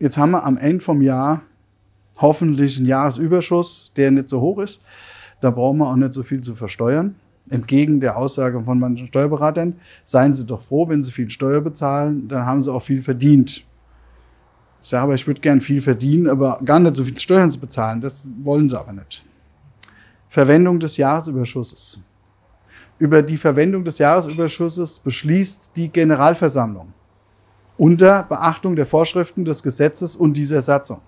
jetzt haben wir am Ende vom Jahr hoffentlich einen Jahresüberschuss, der nicht so hoch ist. Da brauchen wir auch nicht so viel zu versteuern. Entgegen der Aussage von manchen Steuerberatern, seien Sie doch froh, wenn Sie viel Steuer bezahlen, dann haben Sie auch viel verdient. Ich sage aber, ich würde gern viel verdienen, aber gar nicht so viel Steuern zu bezahlen. Das wollen Sie aber nicht. Verwendung des Jahresüberschusses. Über die Verwendung des Jahresüberschusses beschließt die Generalversammlung unter Beachtung der Vorschriften des Gesetzes und dieser Satzung.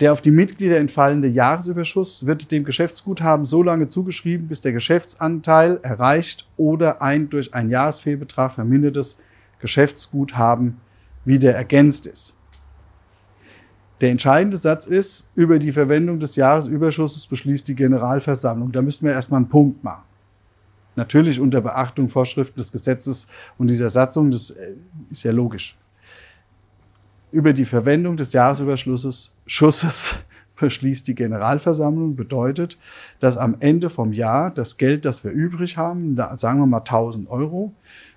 Der auf die Mitglieder entfallende Jahresüberschuss wird dem Geschäftsguthaben so lange zugeschrieben, bis der Geschäftsanteil erreicht oder ein durch einen Jahresfehlbetrag vermindertes Geschäftsguthaben wieder ergänzt ist. Der entscheidende Satz ist, über die Verwendung des Jahresüberschusses beschließt die Generalversammlung. Da müssten wir erstmal einen Punkt machen. Natürlich unter Beachtung Vorschriften des Gesetzes und dieser Satzung, das äh, ist ja logisch über die Verwendung des Jahresüberschusses Schusses beschließt die Generalversammlung, bedeutet, dass am Ende vom Jahr das Geld, das wir übrig haben, da sagen wir mal 1000 Euro,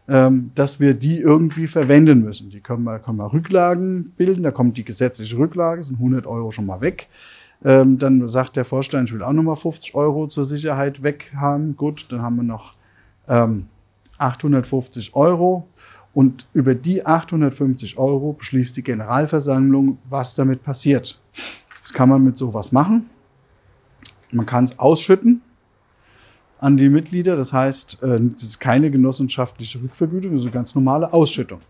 ähm, dass wir die irgendwie verwenden müssen. Die können wir, können wir Rücklagen bilden, da kommt die gesetzliche Rücklage, sind 100 Euro schon mal weg. Ähm, dann sagt der Vorstand, ich will auch nochmal 50 Euro zur Sicherheit weg haben. Gut, dann haben wir noch ähm, 850 Euro. Und über die 850 Euro beschließt die Generalversammlung, was damit passiert. Das kann man mit sowas machen. Man kann es ausschütten an die Mitglieder. Das heißt, äh, das ist keine genossenschaftliche Rückvergütung, das ist eine ganz normale Ausschüttung.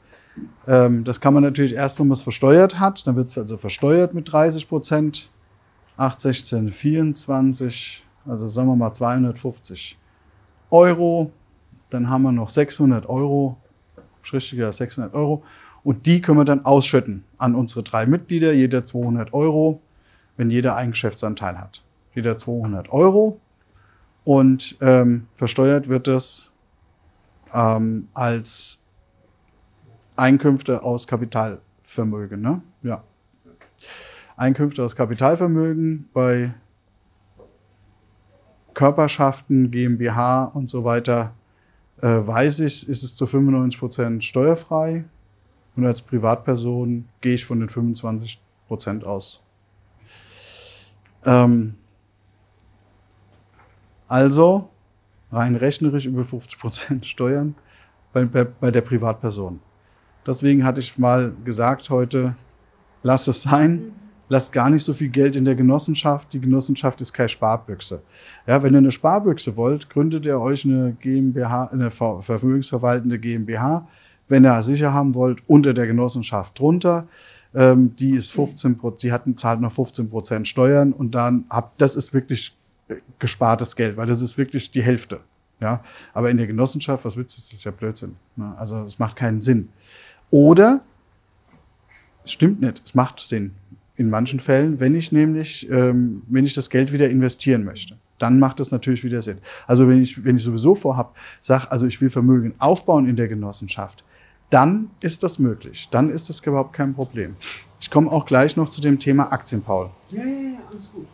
Ähm, das kann man natürlich erst, wenn man es versteuert hat. Dann wird es also versteuert mit 30 Prozent. 8, 16, 24, also sagen wir mal 250 Euro. Dann haben wir noch 600 Euro schriftlicher 600 Euro. Und die können wir dann ausschütten an unsere drei Mitglieder, jeder 200 Euro, wenn jeder einen Geschäftsanteil hat. Jeder 200 Euro. Und ähm, versteuert wird das ähm, als Einkünfte aus Kapitalvermögen. Ne? Ja. Einkünfte aus Kapitalvermögen bei Körperschaften, GmbH und so weiter weiß ich, ist es zu 95 Prozent steuerfrei. Und als Privatperson gehe ich von den 25 Prozent aus. Ähm, also rein rechnerisch über 50 Prozent Steuern bei, bei, bei der Privatperson. Deswegen hatte ich mal gesagt heute, lass es sein lasst gar nicht so viel Geld in der Genossenschaft. Die Genossenschaft ist keine Sparbüchse. Ja, wenn ihr eine Sparbüchse wollt, gründet ihr euch eine GmbH, eine vermögensverwaltende GmbH. Wenn ihr sicher haben wollt, unter der Genossenschaft drunter. Ähm, die ist 15%, die hat, zahlt noch 15 Prozent Steuern und dann habt, das ist wirklich gespartes Geld, weil das ist wirklich die Hälfte. Ja, aber in der Genossenschaft, was willst du, das ist ja Blödsinn. Ne? Also, es macht keinen Sinn. Oder, es stimmt nicht, es macht Sinn in manchen Fällen, wenn ich nämlich, ähm, wenn ich das Geld wieder investieren möchte. Dann macht das natürlich wieder Sinn. Also wenn ich, wenn ich sowieso vorhab, sag, also ich will Vermögen aufbauen in der Genossenschaft, dann ist das möglich. Dann ist das überhaupt kein Problem. Ich komme auch gleich noch zu dem Thema Aktien, Paul. Ja, ja, ja, alles gut.